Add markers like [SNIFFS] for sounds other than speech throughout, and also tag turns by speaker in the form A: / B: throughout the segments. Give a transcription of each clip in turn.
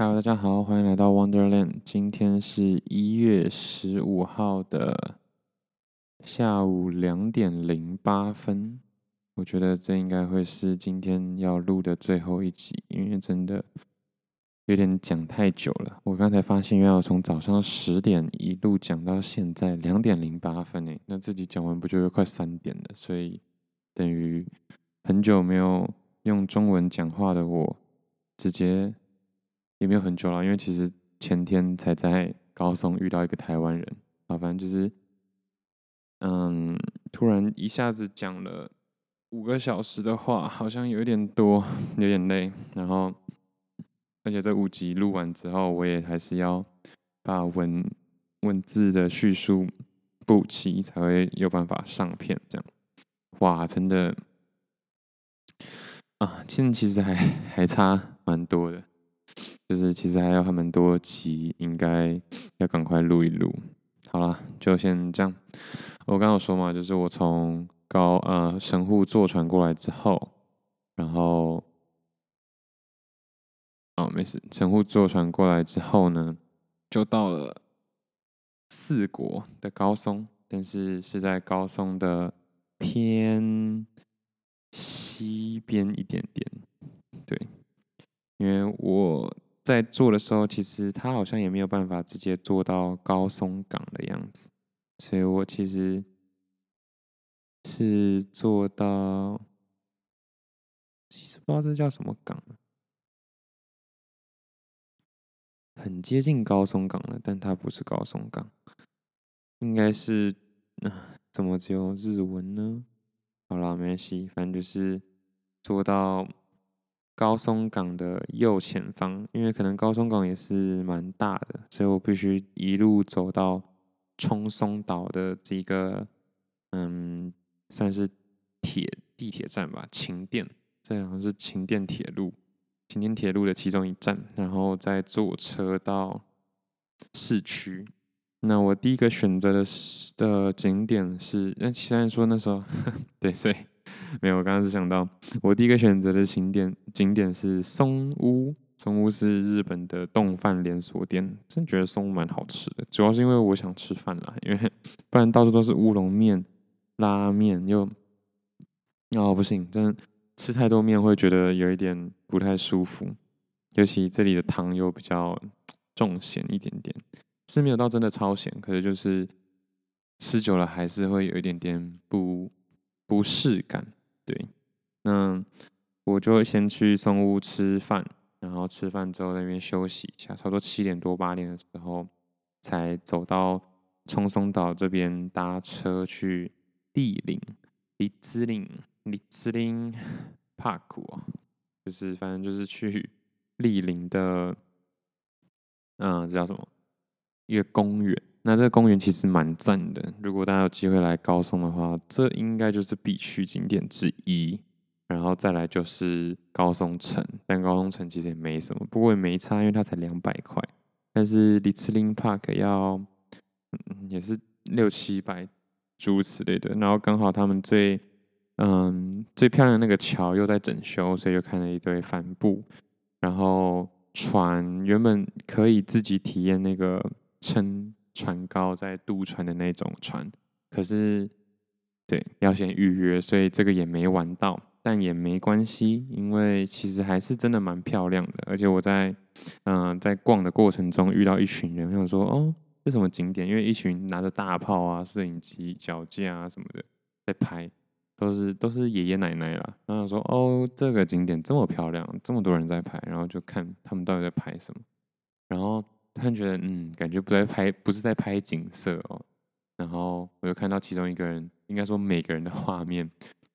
A: Hello，大家好，欢迎来到 Wonderland。今天是一月十五号的下午两点零八分。我觉得这应该会是今天要录的最后一集，因为真的有点讲太久了。我刚才发现，原来我从早上十点一路讲到现在两点零八分诶，那自己讲完不就快三点了？所以等于很久没有用中文讲话的我，直接。也没有很久了，因为其实前天才在高松遇到一个台湾人啊，反正就是，嗯，突然一下子讲了五个小时的话，好像有点多，有点累。然后，而且这五集录完之后，我也还是要把文文字的叙述补齐，才会有办法上片。这样，哇，真的啊，现在其实还还差蛮多的。就是其实还有还蛮多集，应该要赶快录一录。好了，就先这样。我刚刚有说嘛，就是我从高呃神户坐船过来之后，然后哦没事，神户坐船过来之后呢，就到了四国的高松，但是是在高松的偏西边一点点，对，因为我。在做的时候，其实他好像也没有办法直接做到高松港的样子，所以我其实是做到，其实不知道这叫什么港，很接近高松港了，但它不是高松港，应该是，怎么只有日文呢？好啦，没关系，反正就是做到。高松港的右前方，因为可能高松港也是蛮大的，所以我必须一路走到冲松岛的这个，嗯，算是铁地铁站吧，晴电，这好像是晴电铁路，晴电铁路的其中一站，然后再坐车到市区。那我第一个选择的的景点是，那其他人说那时候，[LAUGHS] 对，所以。没有，我刚刚是想到，我第一个选择的景点景点是松屋。松屋是日本的冻饭连锁店，真觉得松屋蛮好吃的。主要是因为我想吃饭啦，因为不然到处都是乌龙面、拉面，又哦不行，真的吃太多面会觉得有一点不太舒服。尤其这里的汤又比较重咸一点点，是没有到真的超咸，可是就是吃久了还是会有一点点不。不适感，对，那我就先去松屋吃饭，然后吃饭之后那边休息一下，差不多七点多八点的时候，才走到冲松岛这边搭车去立林、立兹林、立兹林 Park 哦，就是反正就是去立林的，嗯、这叫什么？一个公园。那这个公园其实蛮赞的，如果大家有机会来高松的话，这应该就是必去景点之一。然后再来就是高松城，但高松城其实也没什么，不过也没差，因为它才两百块。但是立兹林 Park 要，嗯，也是六七百诸如此类的。然后刚好他们最，嗯，最漂亮的那个桥又在整修，所以就看了一堆帆布。然后船原本可以自己体验那个撑。船高在渡船的那种船，可是对要先预约，所以这个也没玩到，但也没关系，因为其实还是真的蛮漂亮的。而且我在嗯、在逛的过程中遇到一群人，我想说哦，这什么景点？因为一群拿着大炮啊、摄影机、脚架啊什么的在拍，都是都是爷爷奶奶啦。然后说哦，这个景点这么漂亮，这么多人在拍，然后就看他们到底在拍什么，然后。他觉得嗯，感觉不在拍，不是在拍景色哦。然后我又看到其中一个人，应该说每个人的画面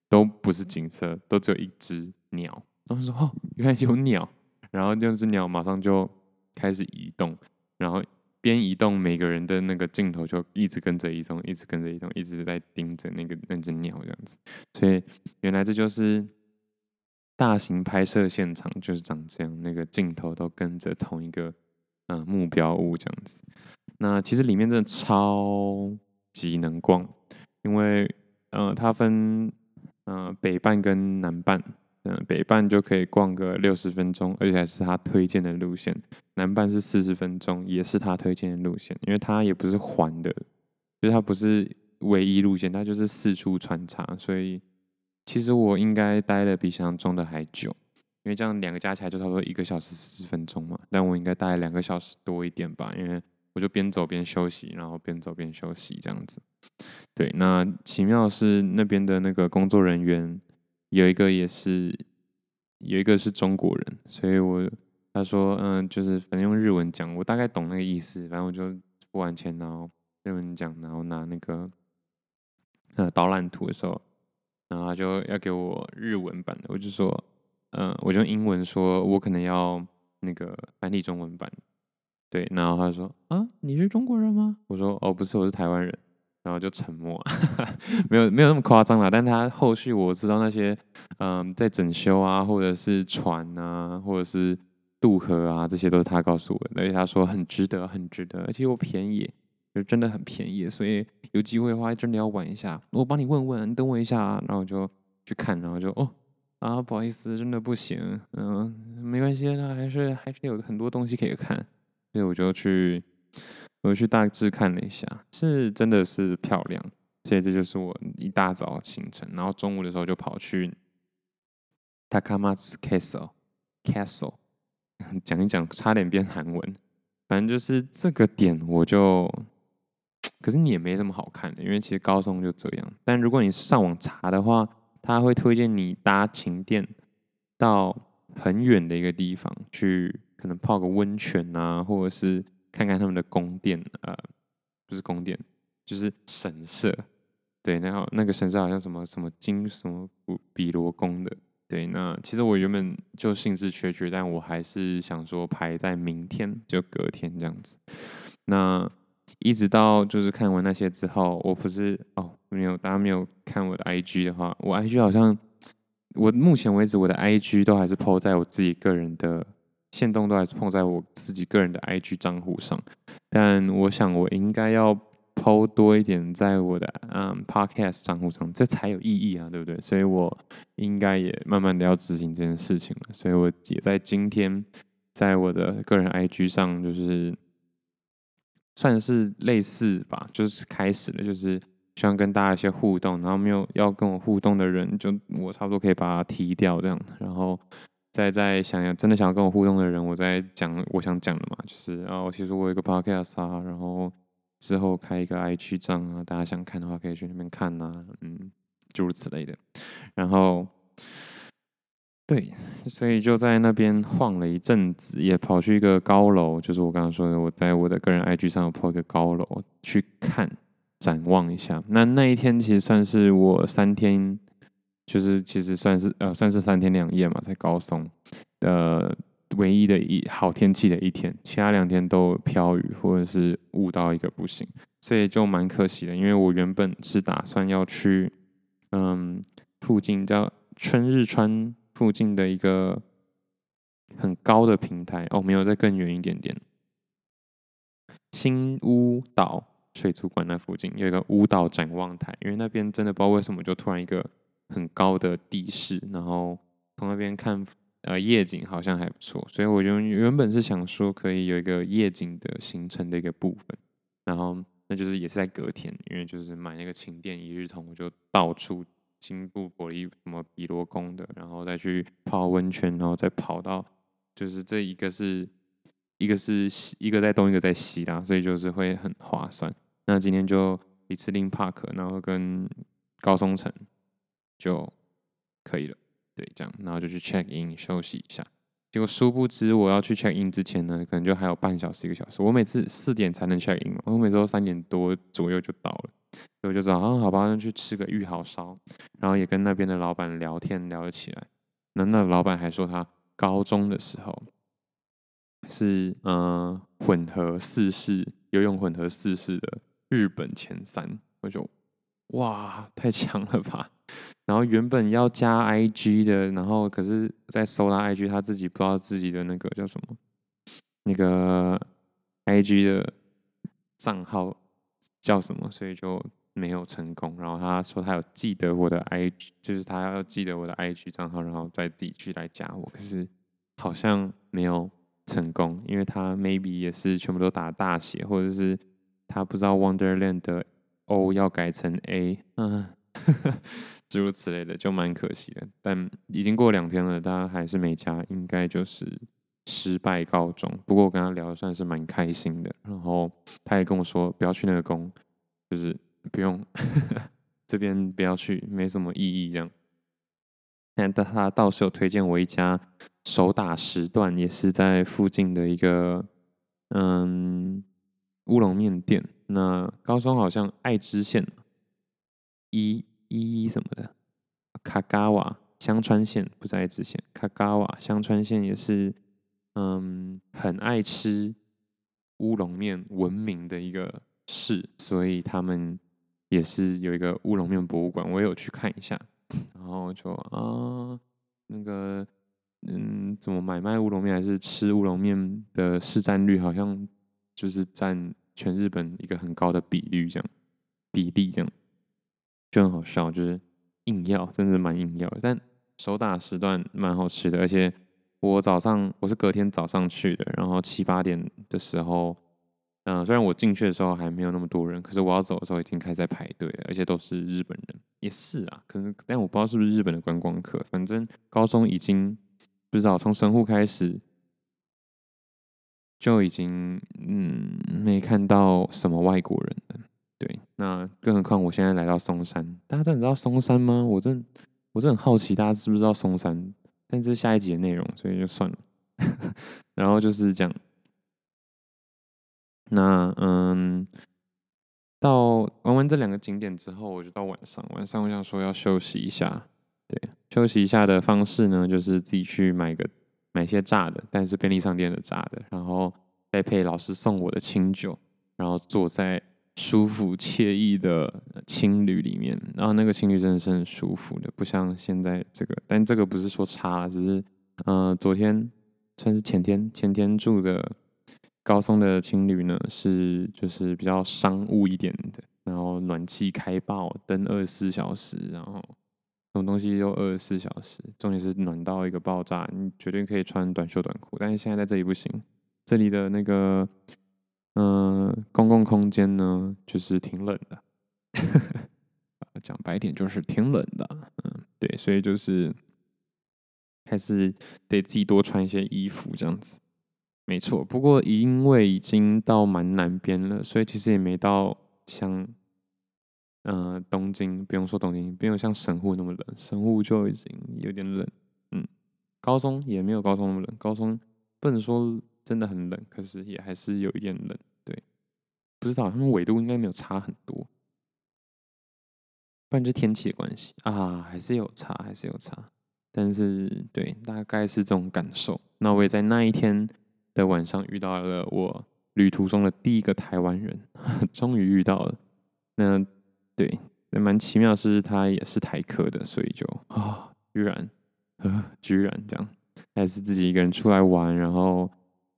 A: 都不是景色，都只有一只鸟。然后说哦，原来有鸟。然后那只鸟马上就开始移动，然后边移动，每个人的那个镜头就一直跟着移动，一直跟着移动，一直在盯着那个那只鸟这样子。所以原来这就是大型拍摄现场，就是长这样，那个镜头都跟着同一个。嗯，目标物这样子。那其实里面真的超级能逛，因为呃，它分呃北半跟南半。嗯，北半就可以逛个六十分钟，而且还是他推荐的路线。南半是四十分钟，也是他推荐的路线，因为他也不是环的，就是他不是唯一路线，他就是四处穿插，所以其实我应该待的比想象中的还久，因为这样两个加起来就差不多一个小时四十分钟嘛，但我应该待两个小时多一点吧，因为我就边走边休息，然后边走边休息这样子。对，那奇妙是那边的那个工作人员有一个也是有一个是中国人，所以我。他说：“嗯，就是反正用日文讲，我大概懂那个意思。反正我就付完钱，然后日文讲，然后拿那个呃导览图的时候，然后他就要给我日文版的。我就说，嗯，我就用英文说，我可能要那个繁体中文版。对，然后他说：啊，你是中国人吗？我说：哦，不是，我是台湾人。然后就沉默，[LAUGHS] 没有没有那么夸张啦。但他后续我知道那些嗯在整修啊，或者是船啊，或者是。”渡河啊，这些都是他告诉我的，而且他说很值得，很值得，而且又便宜，就真的很便宜，所以有机会的话真的要玩一下。我帮你问问，你等我一下，然后我就去看，然后就哦啊，不好意思，真的不行，嗯，没关系，那还是还是有很多东西可以看，所以我就去我就去大致看了一下，是真的是漂亮，所以这就是我一大早行程，然后中午的时候就跑去 Takamatsu Castle Castle。[LAUGHS] 讲一讲，差点变韩文。反正就是这个点，我就，可是你也没什么好看的，因为其实高中就这样。但如果你上网查的话，他会推荐你搭晴电到很远的一个地方去，可能泡个温泉啊，或者是看看他们的宫殿，呃，不是宫殿，就是神社。对，然后那个神社好像什么什么金什么比罗宫的。对，那其实我原本就兴致缺缺，但我还是想说排在明天，就隔天这样子。那一直到就是看完那些之后，我不是哦，没有，大家没有看我的 IG 的话，我 IG 好像我目前为止我的 IG 都还是 po 在我自己个人的线动，都还是 po 在我自己个人的 IG 账户上。但我想我应该要。PO 多一点在我的嗯 podcast 账户上，这才有意义啊，对不对？所以我应该也慢慢的要执行这件事情了。所以我也在今天在我的个人 IG 上，就是算是类似吧，就是开始了，就是希望跟大家一些互动。然后没有要跟我互动的人，就我差不多可以把它踢掉这样。然后再再想想真的想要跟我互动的人，我再讲我想讲的嘛，就是啊，其实我有一个 podcast 啊，然后。之后开一个 IG 账啊，大家想看的话可以去那边看、啊，嗯，诸如此类的。然后，对，所以就在那边晃了一阵子，也跑去一个高楼，就是我刚刚说的，我在我的个人 IG 上有 po 一个高楼去看，展望一下。那那一天其实算是我三天，就是其实算是呃算是三天两夜嘛，在高松的。唯一的一好天气的一天，其他两天都飘雨或者是雾到一个不行，所以就蛮可惜的。因为我原本是打算要去，嗯，附近叫春日川附近的一个很高的平台哦，没有再更远一点点，新屋岛水族馆那附近有一个屋岛展望台，因为那边真的不知道为什么就突然一个很高的地势，然后从那边看。呃，夜景好像还不错，所以我就原本是想说可以有一个夜景的行程的一个部分，然后那就是也是在隔天，因为就是买那个琴店一日通，我就到处经过伯利什么比罗宫的，然后再去泡温泉，然后再跑到就是这一个是一个是西，一个在东，一个在西啦，所以就是会很划算。那今天就一次拎 park，然后跟高松城就可以了。对，这样，然后就去 check in 休息一下。结果殊不知，我要去 check in 之前呢，可能就还有半小时、一个小时。我每次四点才能 check in 嘛，我每次都三点多左右就到了。所以我就知道，啊，好吧，那去吃个玉好烧。然后也跟那边的老板聊天聊了起来。那那老板还说，他高中的时候是嗯、混合四式游泳混合四式的日本前三。我就哇，太强了吧！然后原本要加 IG 的，然后可是在搜他 IG，他自己不知道自己的那个叫什么，那个 IG 的账号叫什么，所以就没有成功。然后他说他有记得我的 IG，就是他要记得我的 IG 账号，然后再自己去来加我。可是好像没有成功，因为他 maybe 也是全部都打大写，或者是他不知道 Wonderland 的 O 要改成 A，嗯，[LAUGHS] 诸如此类的，就蛮可惜的。但已经过两天了，他还是没加，应该就是。失败告终，不过我跟他聊的算是蛮开心的。然后他也跟我说，不要去那个宫，就是不用 [LAUGHS] 这边不要去，没什么意义这样。但他倒是有推荐我一家手打时段，也是在附近的一个嗯乌龙面店。那高松好像爱知县一一一什么的卡嘎瓦香川县不是爱知县，卡嘎瓦香川县也是。嗯，很爱吃乌龙面闻名的一个市，所以他们也是有一个乌龙面博物馆，我有去看一下。然后就啊，那个嗯，怎么买卖乌龙面还是吃乌龙面的市占率，好像就是占全日本一个很高的比率，这样比例这样就很好笑，就是硬要，真的蛮硬要的。但手打时段蛮好吃的，而且。我早上我是隔天早上去的，然后七八点的时候，嗯、虽然我进去的时候还没有那么多人，可是我要走的时候已经开始在排队了，而且都是日本人，也是啊，可能但我不知道是不是日本的观光客，反正高中已经不知道从神户开始就已经嗯没看到什么外国人了，对，那更何况我现在来到松山，大家真的知道松山吗？我真我真很好奇大家知不知道松山。但是下一集的内容，所以就算了。[LAUGHS] 然后就是这样。那嗯，到玩完这两个景点之后，我就到晚上。晚上我想说要休息一下。对，休息一下的方式呢，就是自己去买个买些炸的，但是便利商店的炸的，然后再配老师送我的清酒，然后坐在。舒服惬意的青旅里面，然后那个青旅真的是很舒服的，不像现在这个。但这个不是说差，只是，呃，昨天算是前天，前天住的高松的青旅呢，是就是比较商务一点的，然后暖气开爆，灯二十四小时，然后什么东西都二十四小时，重点是暖到一个爆炸，你绝对可以穿短袖短裤。但是现在在这里不行，这里的那个。嗯、公共空间呢，就是挺冷的。[LAUGHS] 讲白点，就是挺冷的。嗯，对，所以就是还是得自己多穿一些衣服，这样子。没错，不过因为已经到蛮南边了，所以其实也没到像呃东京，不用说东京，不用像神户那么冷，神户就已经有点冷。嗯，高中也没有高中那么冷，高中不能说。真的很冷，可是也还是有一点冷。对，不知道他们纬度应该没有差很多，不然就天气的关系啊，还是有差，还是有差。但是对，大概是这种感受。那我也在那一天的晚上遇到了我旅途中的第一个台湾人，[LAUGHS] 终于遇到了。那对，也蛮奇妙，是他也是台客的，所以就啊，居然，呃，居然这样，还是自己一个人出来玩，然后。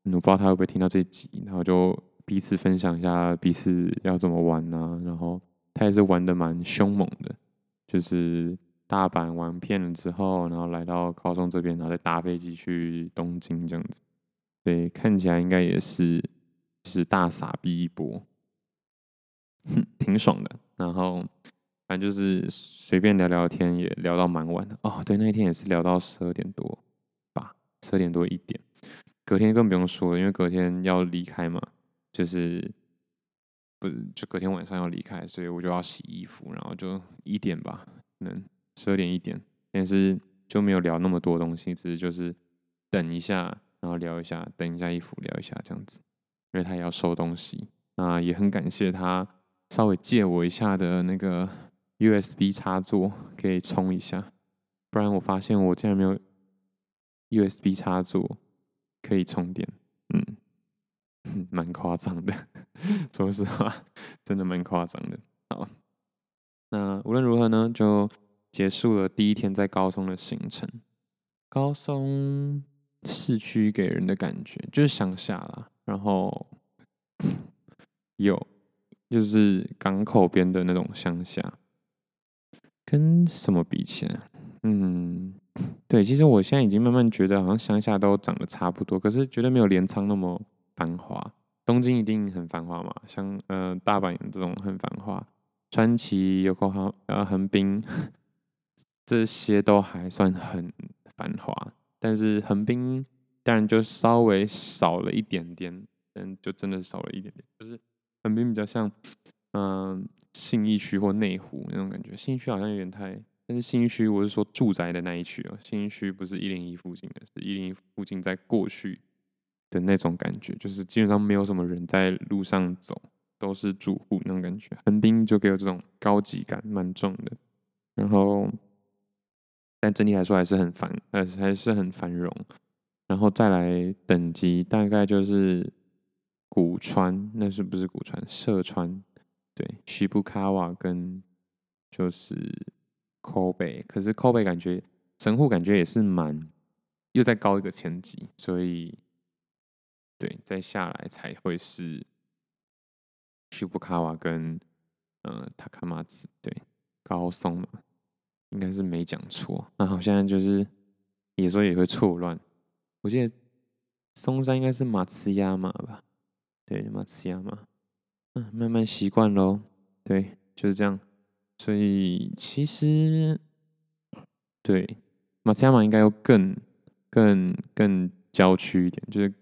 A: 我不知道他会不会听到这集，然后就彼此分享一下彼此要怎么玩啊。然后他也是玩的蛮凶猛的，就是大阪玩遍了之后，然后来到高中这边，然后再搭飞机去东京这样子。对，看起来应该也是就是大傻逼一波，哼，[LAUGHS] 挺爽的。然后反正就是随便聊聊天，也聊到蛮晚的。哦，对，那一天也是聊到十二点多吧，十二点多一点。隔天更不用说了，因为隔天要离开嘛，就是不就隔天晚上要离开，所以我就要洗衣服，然后就一点吧，能十二点一点，但是就没有聊那么多东西，只是就是等一下，然后聊一下，等一下衣服聊一下这样子，因为他也要收东西，那也很感谢他稍微借我一下的那个 USB 插座，可以充一下，不然我发现我竟然没有 USB 插座。可以充电，嗯，[LAUGHS] 蛮夸张的，[LAUGHS] 说实话，真的蛮夸张的。好，那无论如何呢，就结束了第一天在高松的行程。高松市区给人的感觉就是乡下啦，然后 [SNIFFS] 有就是港口边的那种乡下，跟什么比起来？嗯，对，其实我现在已经慢慢觉得，好像乡下都长得差不多，可是觉得没有镰仓那么繁华。东京一定很繁华嘛，像呃大阪这种很繁华，川崎、有口好呃横滨这些都还算很繁华，但是横滨当然就稍微少了一点点，嗯，就真的少了一点点，就是横滨比较像嗯、呃、信义区或内湖那种感觉，信义区好像有点太，但是信义区我是说住宅的那一区哦，信义区不是一零一附近的，是一零一附近在过去。的那种感觉，就是基本上没有什么人在路上走，都是住户那种感觉。横滨就给我这种高级感，蛮重的。然后，但整体来说还是很繁，呃，还是很繁荣。然后再来等级，大概就是古川，那是不是古川？社川，对，西部卡瓦跟就是 Kobe，可是 Kobe 感觉神户感觉也是蛮又再高一个层级，所以。对，再下来才会是西布卡瓦跟呃塔卡马兹，对，高松嘛，应该是没讲错。那好像就是有时候也会错乱。我记得松山应该是马兹亚马吧？对，马兹亚马。嗯，慢慢习惯喽。对，就是这样。所以其实对马兹亚马应该要更更更郊区一点，就是。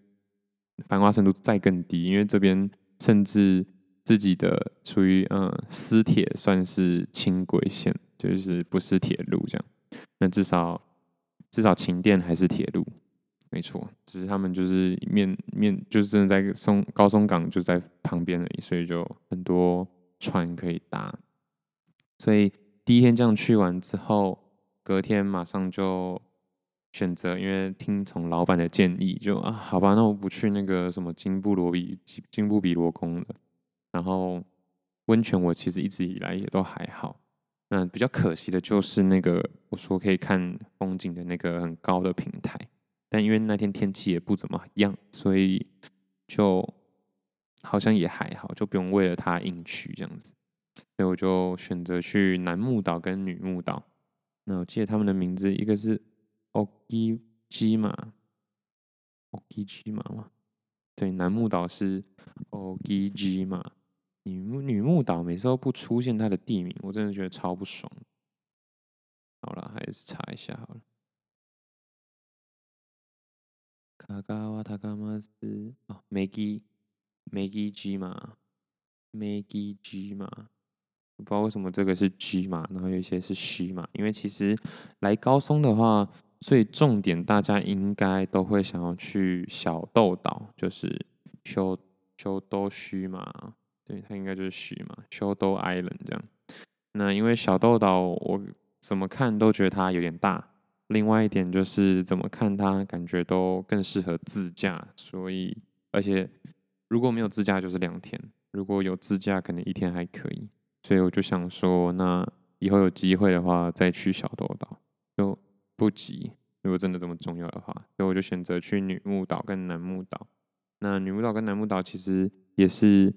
A: 繁华程度再更低，因为这边甚至自己的属于嗯私铁算是轻轨线，就是不是铁路这样。那至少至少琴电还是铁路，没错。只是他们就是面面就是真的在松高松港就在旁边而已，所以就很多船可以搭。所以第一天这样去完之后，隔天马上就。选择，因为听从老板的建议，就啊，好吧，那我不去那个什么金布罗比金布比罗宫了。然后温泉我其实一直以来也都还好。那比较可惜的就是那个我说可以看风景的那个很高的平台，但因为那天天气也不怎么样，所以就好像也还好，就不用为了它硬去这样子。所以我就选择去男木岛跟女木岛。那我记得他们的名字，一个是。奥基基马，奥基基马嘛，对，男木岛是奥基基马，女木女木岛每次都不出现它的地名，我真的觉得超不爽。好了，还是查一下好了。卡嘎瓦塔卡马斯哦，梅基梅基基马，梅基基马。不知道为什么这个是 G 嘛，然后有一些是 C 嘛，因为其实来高松的话，最重点大家应该都会想要去小豆岛，就是修修都须嘛，对，它应该就是 C 嘛，修都 Island 这样。那因为小豆岛我怎么看都觉得它有点大，另外一点就是怎么看它感觉都更适合自驾，所以而且如果没有自驾就是两天，如果有自驾可能一天还可以。所以我就想说，那以后有机会的话再去小豆岛，就不急。如果真的这么重要的话，所以我就选择去女木岛跟楠木岛。那女木岛跟楠木岛其实也是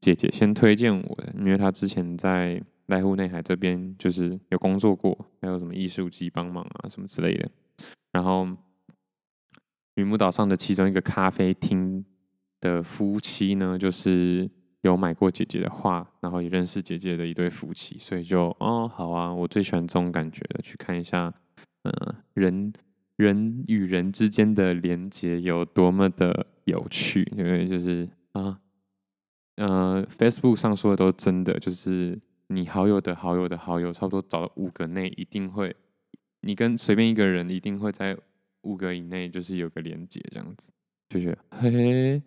A: 姐姐先推荐我的，因为她之前在濑户内海这边就是有工作过，还有什么艺术季帮忙啊什么之类的。然后女木岛上的其中一个咖啡厅的夫妻呢，就是。有买过姐姐的画，然后也认识姐姐的一对夫妻，所以就哦好啊，我最喜欢这种感觉的，去看一下，嗯、呃，人人与人之间的连接有多么的有趣，因为就是啊，呃，Facebook 上说的都真的，就是你好友的好友的好友，差不多找了五个内，一定会，你跟随便一个人一定会在五个以内，就是有个连接这样子，就觉得嘿嘿，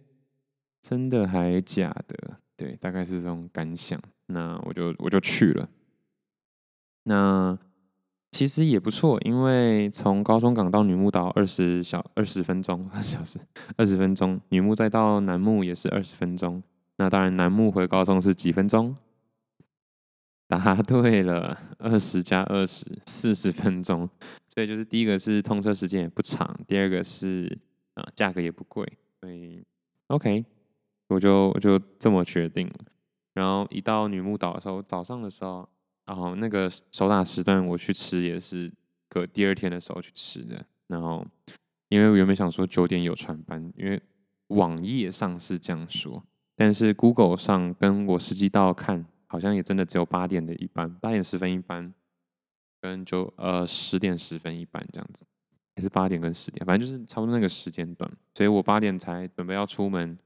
A: 真的还假的？对，大概是这种感想。那我就我就去了。那其实也不错，因为从高松港到女木岛二十小二十分钟，二十小时二十分钟，女木再到男木也是二十分钟。那当然，男木回高松是几分钟？答 [LAUGHS] 对了，二十加二十，四十分钟。所以就是第一个是通车时间也不长，第二个是啊价格也不贵，所以 OK。我就我就这么决定了。然后一到女木岛的时候，早上的时候，然后那个手打时段我去吃也是隔第二天的时候去吃的。然后因为我原本想说九点有船班，因为网页上是这样说，但是 Google 上跟我实际到看，好像也真的只有八点的一班，八点十分一班，跟九呃十点十分一班这样子，还是八点跟十点，反正就是差不多那个时间段。所以我八点才准备要出门。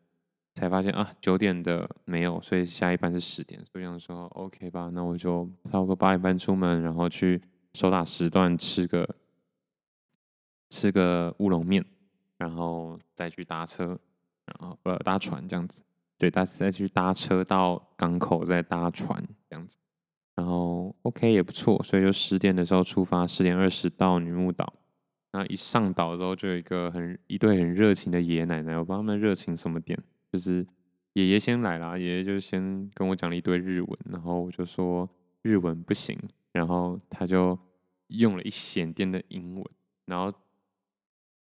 A: 才发现啊，九点的没有，所以下一班是十点。所以想说 OK 吧，那我就差不多八点半出门，然后去手打时段吃个吃个乌龙面，然后再去搭车，然后呃搭船这样子。对，再再去搭车到港口，再搭船这样子。然后 OK 也不错，所以就十点的时候出发，十点二十到女木岛。那一上岛之后，就有一个很一对很热情的爷爷奶奶，我不知道他们热情什么点。就是爷爷先来啦，爷爷就先跟我讲了一堆日文，然后我就说日文不行，然后他就用了一点点的英文，然后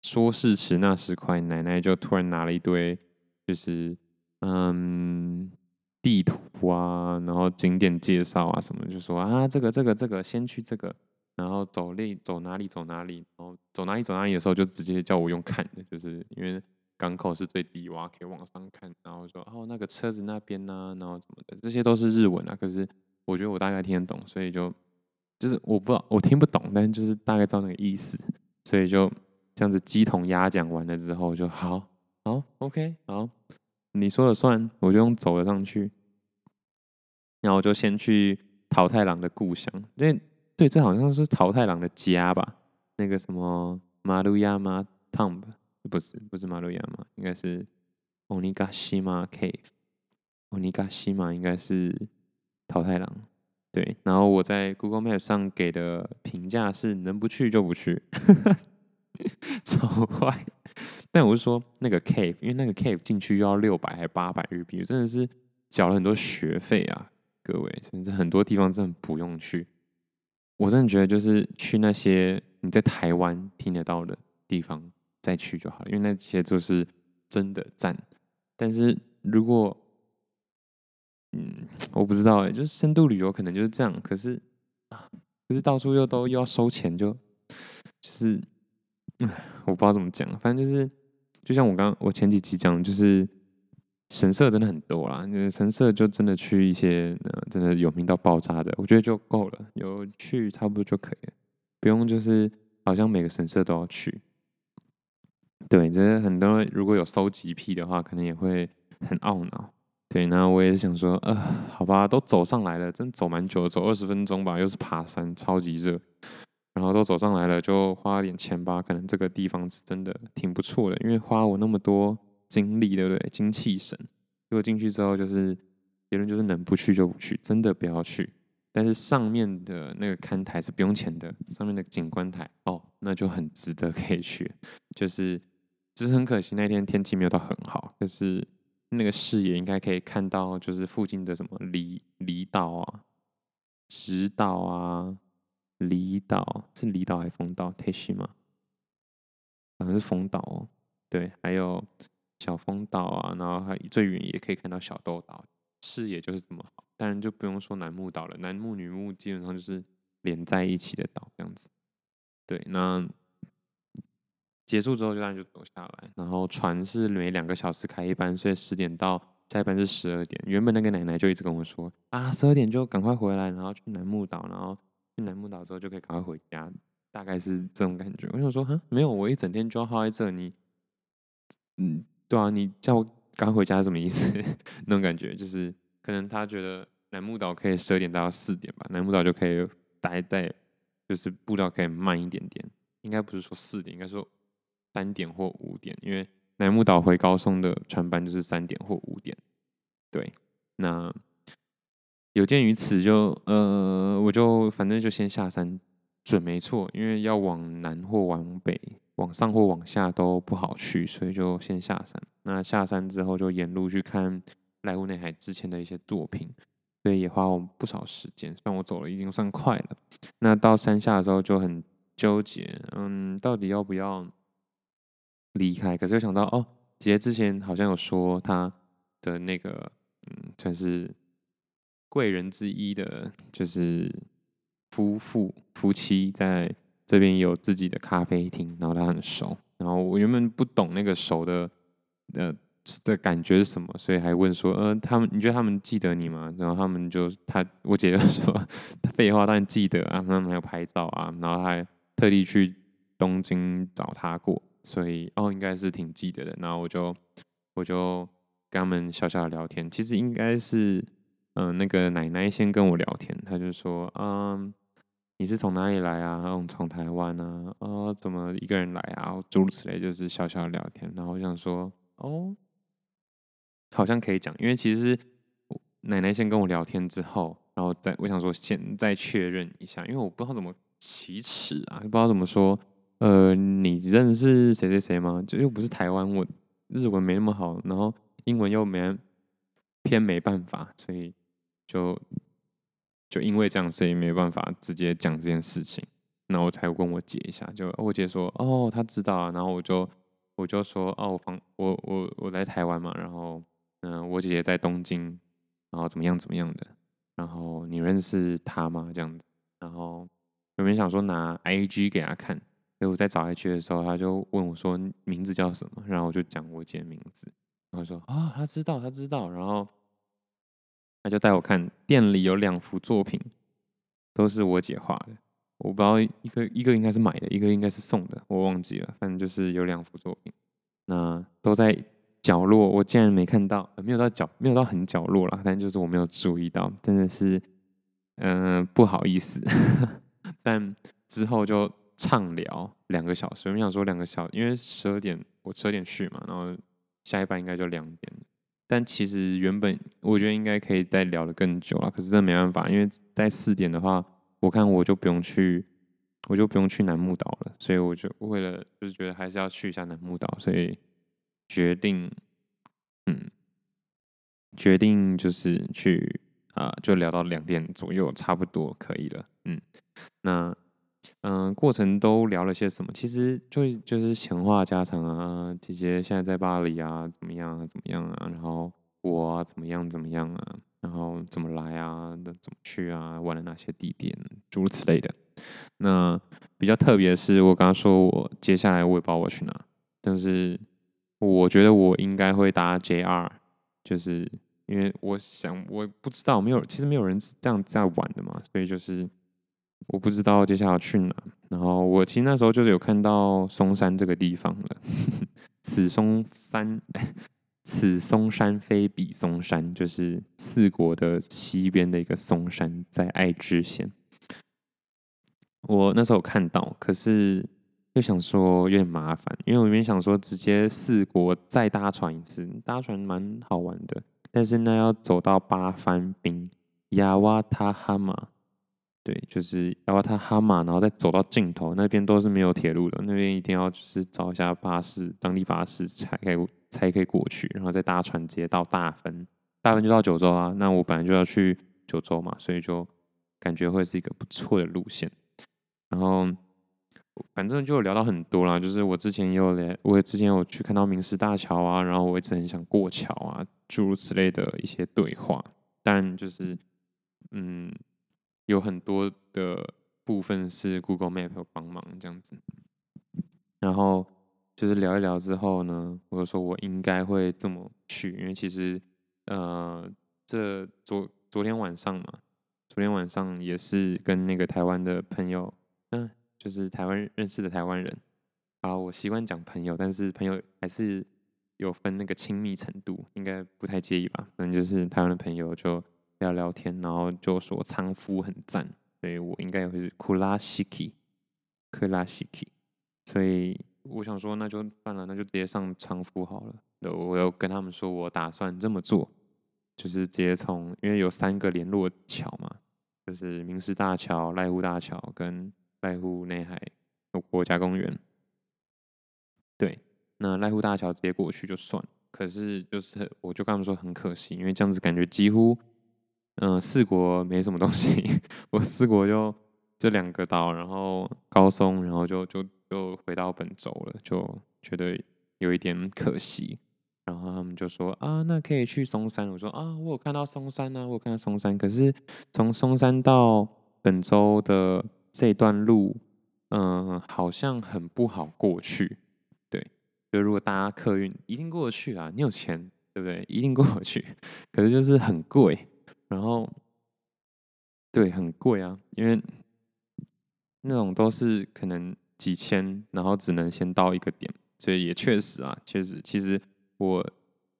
A: 说时迟那时快，奶奶就突然拿了一堆就是嗯地图啊，然后景点介绍啊什么，就说啊这个这个这个先去这个，然后走那走哪里走哪里，然后走哪里走哪里的时候就直接叫我用看的，就是因为。港口是最低洼，可以往上看，然后说哦，那个车子那边呢，然后怎么的，这些都是日文啊。可是我觉得我大概听得懂，所以就就是我不知道，我听不懂，但就是大概知道那个意思，所以就这样子鸡同鸭讲完了之后就好，好，OK，好，你说了算，我就用走了上去，然后我就先去桃太郎的故乡，因为对，这好像是桃太郎的家吧，那个什么马路亚马 t o m。不是不是马路亚马，应该是欧尼嘎西马 cave，欧尼嘎西马应该是桃太郎，对。然后我在 Google Map 上给的评价是能不去就不去，[LAUGHS] 超坏。但我是说那个 cave，因为那个 cave 进去要六百还八百日币，真的是缴了很多学费啊，各位，甚至很多地方真的不用去。我真的觉得就是去那些你在台湾听得到的地方。再去就好了，因为那些就是真的赞。但是如果，嗯，我不知道哎，就是深度旅游可能就是这样。可是啊，可是到处又都又要收钱就，就就是，我不知道怎么讲。反正就是，就像我刚我前几集讲，就是神社真的很多啦。神社就真的去一些，呃，真的有名到爆炸的，我觉得就够了，有去差不多就可以了，不用就是好像每个神社都要去。对，这是很多如果有收集癖的话，可能也会很懊恼。对，那我也是想说，呃，好吧，都走上来了，真走蛮久，走二十分钟吧，又是爬山，超级热，然后都走上来了，就花点钱吧。可能这个地方是真的挺不错的，因为花我那么多精力，对不对？精气神，如果进去之后就是别人就是能不去就不去，真的不要去。但是上面的那个看台是不用钱的，上面的景观台哦，那就很值得可以去，就是。只是很可惜那天天气没有到很好，可是那个视野应该可以看到，就是附近的什么离离岛啊、石岛啊、离岛是离岛还是风岛？太西吗？好像是丰岛哦。对，还有小丰岛啊，然后还最远也可以看到小豆岛，视野就是这么好。当然就不用说楠木岛了，楠木女木基本上就是连在一起的岛这样子。对，那。结束之后就当然就走下来，然后船是每两个小时开一班，所以十点到，下一班是十二点。原本那个奶奶就一直跟我说啊，十二点就赶快回来，然后去楠木岛，然后去男木岛之后就可以赶快回家，大概是这种感觉。我想说，哈，没有，我一整天就要耗在这，你，嗯，对啊，你叫我赶快回家什么意思？[LAUGHS] 那种感觉就是，可能他觉得男木岛可以十二点到四点吧，男木岛就可以待在，就是步调可以慢一点点，应该不是说四点，应该说。三点或五点，因为乃木岛回高松的船班就是三点或五点。对，那有鉴于此就，呃，我就反正就先下山，准没错，因为要往南或往北，往上或往下都不好去，所以就先下山。那下山之后就沿路去看濑户内海之前的一些作品，所以也花我不少时间。虽然我走了已经算快了，那到山下的时候就很纠结，嗯，到底要不要？离开，可是又想到哦，姐姐之前好像有说她的那个，嗯，算是贵人之一的，就是夫妇夫妻在这边有自己的咖啡厅，然后他很熟，然后我原本不懂那个熟的呃的感觉是什么，所以还问说，呃，他们你觉得他们记得你吗？然后他们就他我姐就说，废话当然记得啊，他们还有拍照啊，然后还特地去东京找他过，所以哦应该是挺记得的，然后我就我就跟他们小小的聊天，其实应该是。嗯、那个奶奶先跟我聊天，她就说：“嗯，你是从哪里来啊？嗯，从台湾啊。哦，怎么一个人来啊？诸如此类，就是小小的聊天。然后我想说，哦，好像可以讲，因为其实奶奶先跟我聊天之后，然后再我想说，现在确认一下，因为我不知道怎么启齿啊，不知道怎么说。呃，你认识谁谁谁吗？就又不是台湾，我日文没那么好，然后英文又没偏没办法，所以。”就就因为这样，所以没办法直接讲这件事情。那我才问我姐一下，就我姐说：“哦，她知道啊。”然后我就我就说：“哦，我房我我我在台湾嘛。”然后嗯、我姐姐在东京，然后怎么样怎么样的。然后你认识她吗？这样子。然后有没有想说拿 IG 给她看？所以我在找 IG 的时候，她就问我说：“名字叫什么？”然后我就讲我姐名字。然后说：“啊、她知道，她知道。”然后。他就带我看店里有两幅作品，都是我姐画的。我不知道一个一个应该是买的，一个应该是送的，我忘记了。反正就是有两幅作品，那都在角落，我竟然没看到，没有到角，没有到很角落啦。但就是我没有注意到，真的是，嗯、不好意思。[LAUGHS] 但之后就畅聊两个小时，我想说两个小时，因为十二点我十二点去嘛，然后下一班应该就两点。但其实原本我觉得应该可以再聊得更久了，可是真没办法，因为在四点的话，我看我就不用去，我就不用去楠木岛了，所以我就为了就是觉得还是要去一下楠木岛，所以决定，嗯，决定就是去啊、就聊到两点左右，差不多可以了，嗯，那。嗯、过程都聊了些什么？其实就就是闲话家常啊，姐姐现在在巴黎啊，怎么样啊，怎么样啊？然后我，怎么样怎么样啊？然后怎么来啊？那怎么去啊？玩了哪些地点？诸如此类的。那比较特别的是，我刚刚说我接下来我也不知道我去哪，但是我觉得我应该会搭 JR，就是因为我想我不知道没有，其实没有人这样在玩的嘛，所以就是。我不知道接下来要去哪，然后我其实那时候就是有看到松山这个地方了。[LAUGHS] 此松山，[LAUGHS] 此松山非彼松山，就是四国的西边的一个松山，在爱知县。我那时候有看到，可是又想说有点麻烦，因为我原本想说直接四国再搭船一次，搭船蛮好玩的，但是呢要走到八幡滨，亚瓦塔哈马。对，就是要他哈马，然后再走到尽头那边都是没有铁路的，那边一定要就是找一下巴士，当地巴士才可以才可以过去，然后再搭船直接到大分，大分就到九州啊。那我本来就要去九州嘛，所以就感觉会是一个不错的路线。然后反正就聊到很多啦，就是我之前也有来，我之前有去看到明石大桥啊，然后我一直很想过桥啊，诸如此类的一些对话。但就是嗯。有很多的部分是 Google Map 帮忙这样子，然后就是聊一聊之后呢，我就说我应该会这么去，因为其实呃，这昨昨天晚上嘛，昨天晚上也是跟那个台湾的朋友，嗯，就是台湾认识的台湾人，啊，我习惯讲朋友，但是朋友还是有分那个亲密程度，应该不太介意吧？反正就是台湾的朋友就。聊聊天，然后就说仓敷很赞，所以我应该也会是库拉西基，库拉西基，所以我想说那就算了，那就直接上仓敷好了。我有跟他们说我打算这么做，就是直接从，因为有三个联络桥嘛，就是明石大桥、濑户大桥跟濑户内海国家公园。对，那濑户大桥直接过去就算，可是就是我就跟他们说很可惜，因为这样子感觉几乎。嗯，四国没什么东西，[LAUGHS] 我四国就这两个岛，然后高松，然后就就就回到本州了，就觉得有一点可惜。然后他们就说啊，那可以去松山。我说啊，我有看到松山啊，我有看到松山。可是从松山到本州的这段路，嗯、好像很不好过去。对，就如果大家客运一定过得去啊，你有钱，对不对？一定过得去。可是就是很贵，然后对，很贵啊，因为那种都是可能几千，然后只能先到一个点，所以也确实啊，确实，其实。我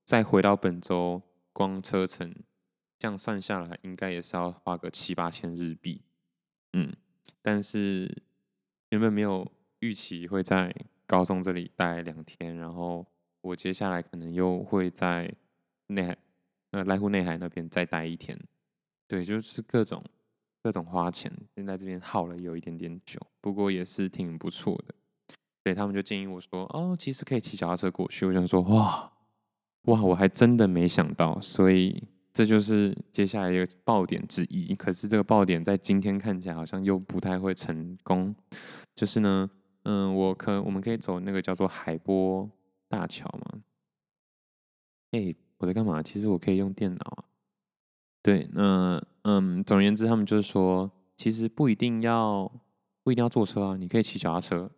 A: 再回到本周，光车程这样算下来，应该也是要花个七八千日币。嗯，但是原本没有预期会在高中这里待两天，然后我接下来可能又会在内呃濑户内海那边再待一天。对，就是各种各种花钱，现在这边耗了有一点点久，不过也是挺不错的。所以他们就建议我说：“哦，其实可以骑脚踏车过去。”我想说：“哇。”哇，我还真的没想到，所以这就是接下来一个爆点之一。可是这个爆点在今天看起来好像又不太会成功。就是呢，嗯，我可我们可以走那个叫做海波大桥吗？哎，我在干嘛？其实我可以用电脑啊。对，那嗯，总而言之，他们就是说，其实不一定要不一定要坐车啊，你可以骑脚踏车。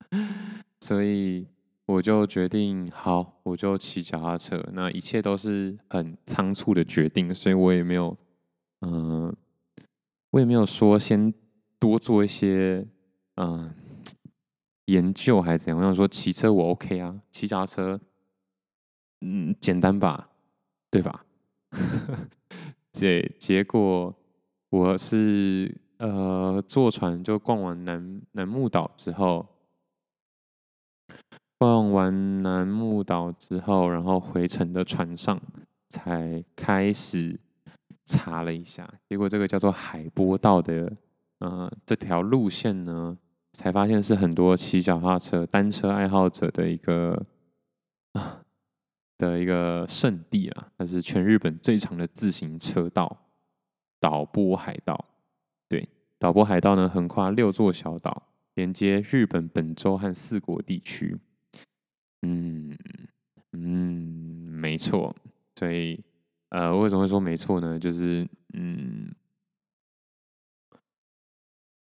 A: [LAUGHS] 所以。我就决定好，我就骑脚踏车。那一切都是很仓促的决定，所以我也没有，嗯、我也没有说先多做一些，嗯、[TSK] 研究还是怎样。我想说骑车我 OK 啊，骑脚踏车，嗯，简单吧，对吧？[LAUGHS] 结，结果我是呃坐船就逛完南南木岛之后。逛完南木岛之后，然后回程的船上才开始查了一下，结果这个叫做海波道的，呃，这条路线呢，才发现是很多骑脚踏车、单车爱好者的一个 [LAUGHS] 的一个圣地啊，它是全日本最长的自行车道——岛波海道。对，岛波海道呢，横跨六座小岛，连接日本本州和四国地区。嗯嗯，没错，所以呃，为什么会说没错呢？就是嗯，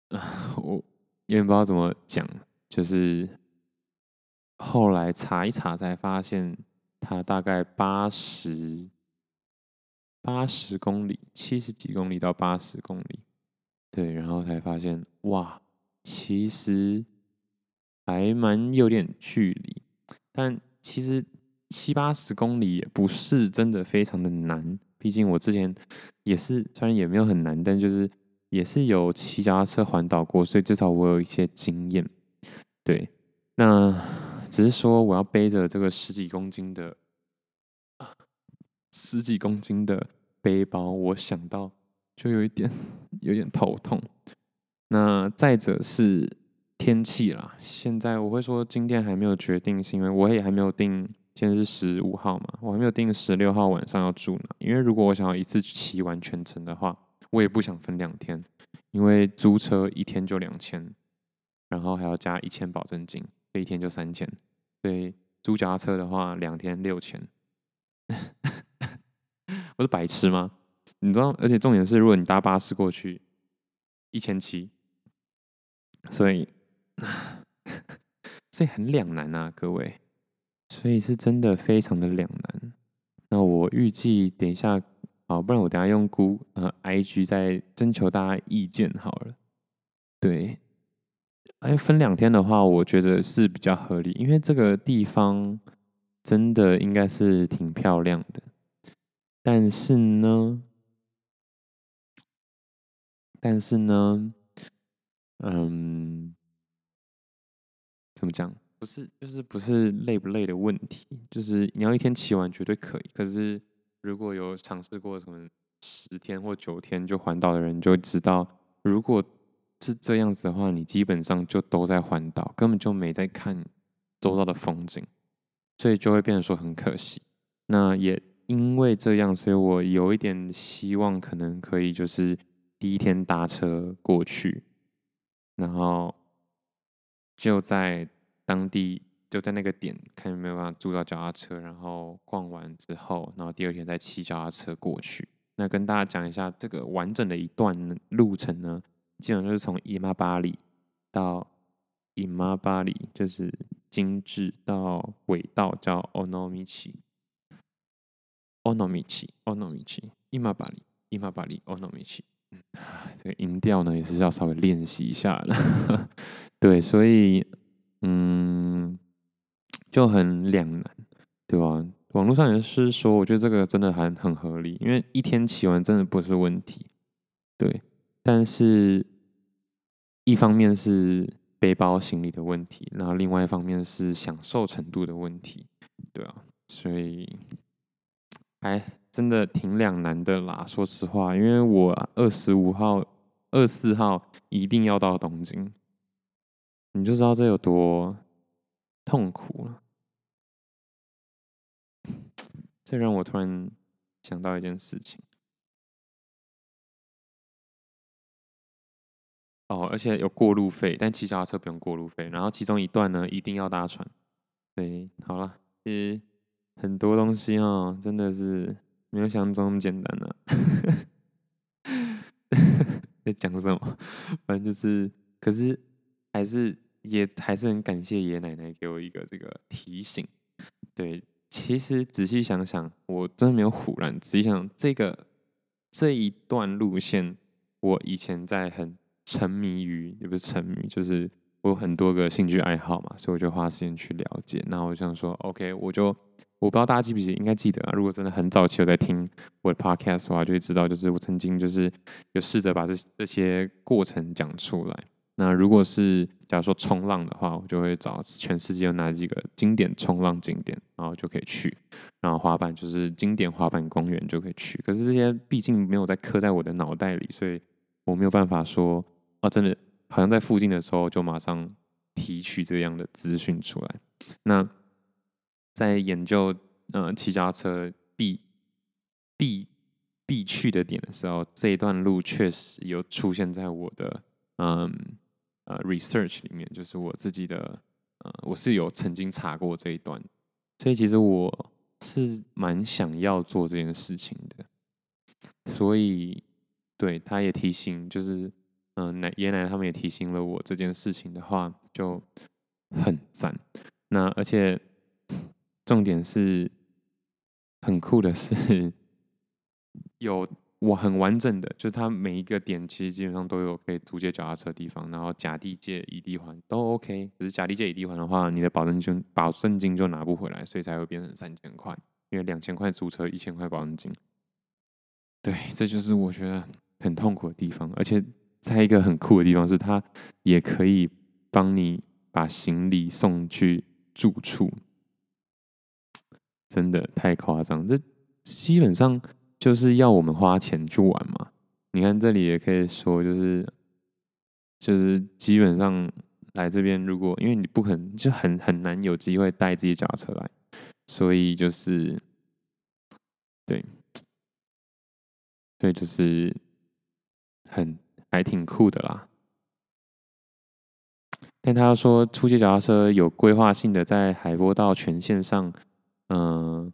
A: [LAUGHS] 我有点不知道怎么讲，就是后来查一查才发现，它大概八十八十公里，七十几公里到八十公里，对，然后才发现哇，其实还蛮有点距离。但其实七八十公里也不是真的非常的难，毕竟我之前也是，虽然也没有很难，但就是也是有骑脚踏车环岛过，所以至少我有一些经验。对，那只是说我要背着这个十几公斤的十几公斤的背包，我想到就有一点 [LAUGHS] 有点头痛。那再者是。天气啦，现在我会说今天还没有决定，是因为我也还没有定。现在是十五号嘛，我还没有定十六号晚上要住呢。因为如果我想要一次骑完全程的话，我也不想分两天，因为租车一天就两千，然后还要加一千保证金，这一天就三千。所以租脚踏车的话，两天六千。[LAUGHS] 我是白痴吗？你知道？而且重点是，如果你搭巴士过去，一千七。所以。所以很两难啊，各位，所以是真的非常的两难。那我预计等一下，好，不然我等下用 Google 呃 IG 再征求大家意见好了。对，哎，分两天的话，我觉得是比较合理，因为这个地方真的应该是挺漂亮的。但是呢，但是呢，嗯。怎么讲？不是，就是不是累不累的问题，就是你要一天骑完绝对可以。可是如果有尝试过什么十天或九天就环岛的人，就会知道，如果是这样子的话，你基本上就都在环岛，根本就没在看周遭的风景，所以就会变得说很可惜。那也因为这样，所以我有一点希望，可能可以就是第一天搭车过去，然后就在。当地就在那个点看有没有办法租到脚踏车，然后逛完之后，然后第二天再骑脚踏车过去。那跟大家讲一下这个完整的一段路程呢，基本上就是从伊玛巴里到伊玛巴里，就是精致到尾道叫奥诺米奇，奥诺米奇，奥诺米奇，伊玛巴里，伊玛巴里，奥诺米奇。这个音调呢也是要稍微练习一下的，[LAUGHS] 对，所以嗯就很两难，对吧？网络上也是说，我觉得这个真的还很合理，因为一天骑完真的不是问题，对。但是，一方面是背包行李的问题，然后另外一方面是享受程度的问题，对啊。所以，哎，真的挺两难的啦。说实话，因为我二十五号、二十四号一定要到东京，你就知道这有多痛苦了。[SNIFFS] 这让我突然想到一件事情，哦，而且有过路费，但骑脚踏车不用过路费。然后其中一段呢，一定要搭船。对，好了，其实很多东西哦，真的是没有想象中那么简单的、啊。[LAUGHS] 在讲什么？反正就是，可是还是也还是很感谢爷爷奶奶给我一个这个提醒。对。其实仔细想想，我真的没有唬人。仔细想，这个这一段路线，我以前在很沉迷于，也不是沉迷，就是我有很多个兴趣爱好嘛，所以我就花时间去了解。那我想说，OK，我就我不知道大家记不记得，应该记得啊。如果真的很早期有在听我的 Podcast 的话，就会知道，就是我曾经就是有试着把这这些过程讲出来。那如果是假如说冲浪的话，我就会找全世界有哪几个经典冲浪景点，然后就可以去。然后滑板就是经典滑板公园就可以去。可是这些毕竟没有在刻在我的脑袋里，所以我没有办法说哦，真的好像在附近的时候就马上提取这样的资讯出来。那在研究呃骑脚踏车必必必去的点的时候，这一段路确实有出现在我的嗯。呃，research 里面就是我自己的，呃，我是有曾经查过这一段，所以其实我是蛮想要做这件事情的，所以对他也提醒，就是嗯、奶爷奶他们也提醒了我这件事情的话，就很赞。那而且重点是很酷的是有。我很完整的，就是它每一个点其实基本上都有可以租借脚踏车的地方，然后甲地借乙地还都 OK。只是甲地借乙地还的话，你的保证金保证金就拿不回来，所以才会变成三千块，因为两千块租车，一千块保证金。对，这就是我觉得很痛苦的地方。而且在一个很酷的地方是，它也可以帮你把行李送去住处，真的太夸张。这基本上。就是要我们花钱去玩嘛？你看这里也可以说，就是就是基本上来这边，如果因为你不可能，就很很难有机会带自己脚车来，所以就是对，对，就是很还挺酷的啦。但他说，初阶脚踏车有规划性的在海波道全线上，嗯、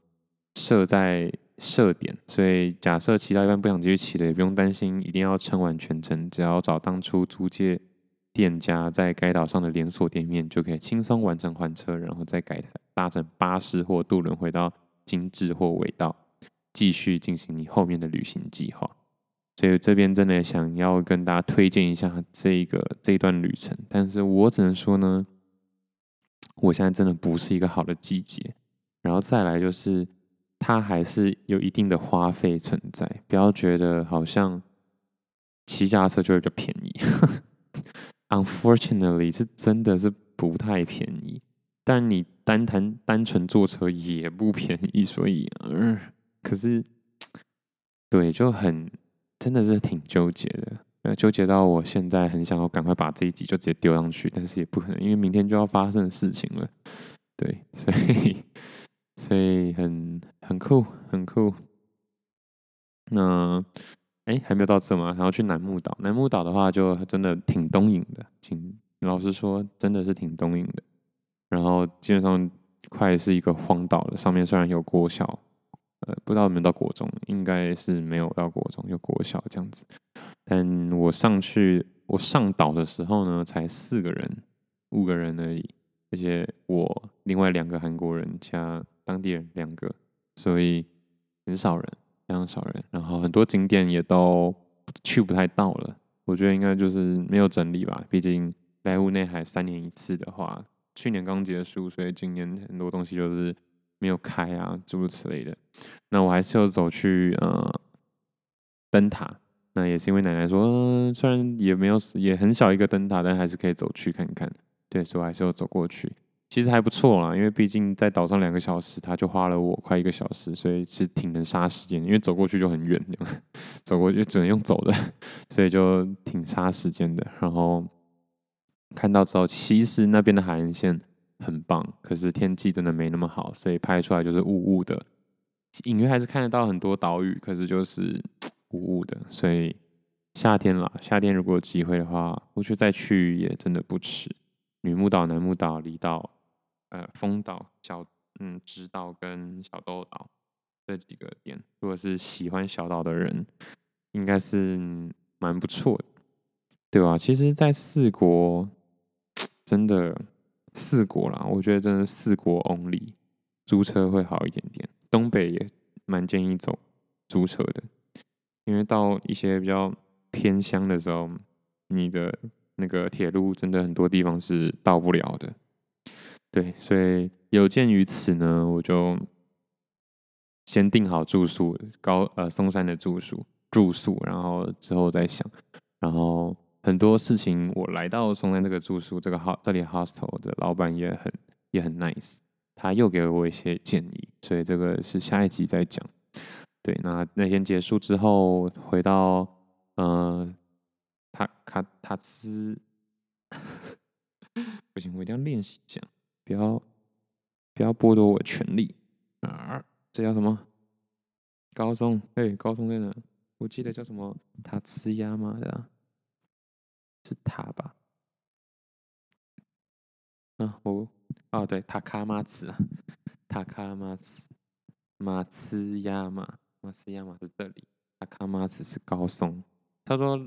A: 设在。设点，所以假设骑到一半不想继续骑了，也不用担心一定要撑完全程，只要找当初租借店家在该岛上的连锁店面，就可以轻松完成换车，然后再改搭乘巴士或渡轮回到精致或尾道，继续进行你后面的旅行计划。所以这边真的想要跟大家推荐一下这个这段旅程，但是我只能说呢，我现在真的不是一个好的季节，然后再来就是。它还是有一定的花费存在，不要觉得好像骑脚踏车就会比较便宜。Unfortunately，是真的是不太便宜。但你单谈单纯坐车也不便宜，所以，嗯，可是，对，就很真的是挺纠结的，纠结到我现在很想要赶快把这一集就直接丢上去，但是也不可能，因为明天就要发生的事情了。对，所以。所以很很酷，很酷。那哎，还没有到这吗？然后去楠木岛。楠木岛的话，就真的挺东瀛的。请老实说，真的是挺东瀛的。然后基本上快是一个荒岛了。上面虽然有国小，呃，不知道有没有到国中，应该是没有到国中，有国小这样子。但我上去，我上岛的时候呢，才四个人，五个人而已，而且我另外两个韩国人加当地人两个，所以很少人，非常少人。然后很多景点也都去不太到了，我觉得应该就是没有整理吧。毕竟莱坞内海三年一次的话，去年刚结束，所以今年很多东西就是没有开啊，诸如此类的。那我还是要走去呃灯塔。那也是因为奶奶说，虽然也没有也很小一个灯塔，但还是可以走去看看。对，所以我还是要走过去。其实还不错啦，因为毕竟在岛上两个小时，他就花了我快一个小时，所以是挺能杀时间。因为走过去就很远，[LAUGHS] 走过去只能用走的，[LAUGHS] 所以就挺杀时间的。然后看到之后，其实那边的海岸线很棒，可是天气真的没那么好，所以拍出来就是雾雾的。隐约还是看得到很多岛屿，可是就是。[TSK] 雾雾的，所以夏天啦，夏天如果有机会的话，我觉得再去也真的不迟。女木岛、男木岛、离岛、呃，丰岛、小嗯，直岛跟小豆岛这几个点，如果是喜欢小岛的人，应该是蛮不错的，对吧？其实，在四国 [TSK] 真的四国啦，我觉得真的四国 only 租车会好一点点。东北也蛮建议走租车的。因为到一些比较偏乡的时候，你的那个铁路真的很多地方是到不了的，对，所以有鉴于此呢，我就先订好住宿，高呃松山的住宿住宿，然后之后再想，然后很多事情我来到松山这个住宿这个 hos 这里 hostel 的老板也很也很 nice，他又给了我一些建议，所以这个是下一集再讲。对，那那天结束之后，回到呃，塔卡塔兹，不行，我一定要练习讲，不要不要剥夺我权利啊！这叫什么？高松？哎，高松在哪？我记得叫什么塔兹亚嘛的，是他吧？啊，我哦，对，塔卡马兹，塔卡马茨，马茨亚马。马茨亚马是这里，塔卡马斯是高松。他说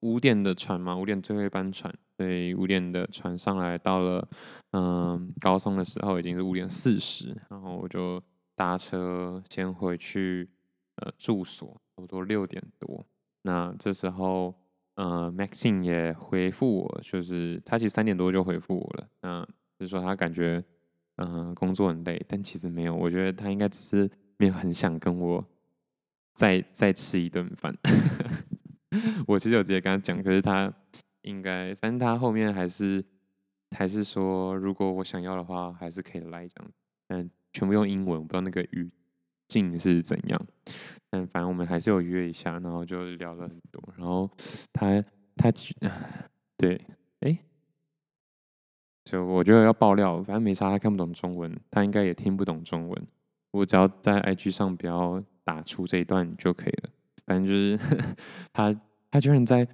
A: 五点的船嘛，五点最后一班船，所以五点的船上来到了，嗯，高松的时候已经是五点四十，然后我就搭车先回去呃住所，差不多六点多。那这时候，呃，Maxine 也回复我，就是他其实三点多就回复我了，那就说他感觉嗯、工作很累，但其实没有，我觉得他应该只是没有很想跟我。再再吃一顿饭，[LAUGHS] 我其实有直接跟他讲，可是他应该，反正他后面还是还是说，如果我想要的话，还是可以来这样。嗯，全部用英文，我不知道那个语境是怎样。但反正我们还是有约一下，然后就聊了很多。然后他他 [SIGHS] 对，哎、就我觉得要爆料，反正没啥，他看不懂中文，他应该也听不懂中文。我只要在 IG 上不要。打出这一段就可以了。反正就是 [LAUGHS] 他，他居然在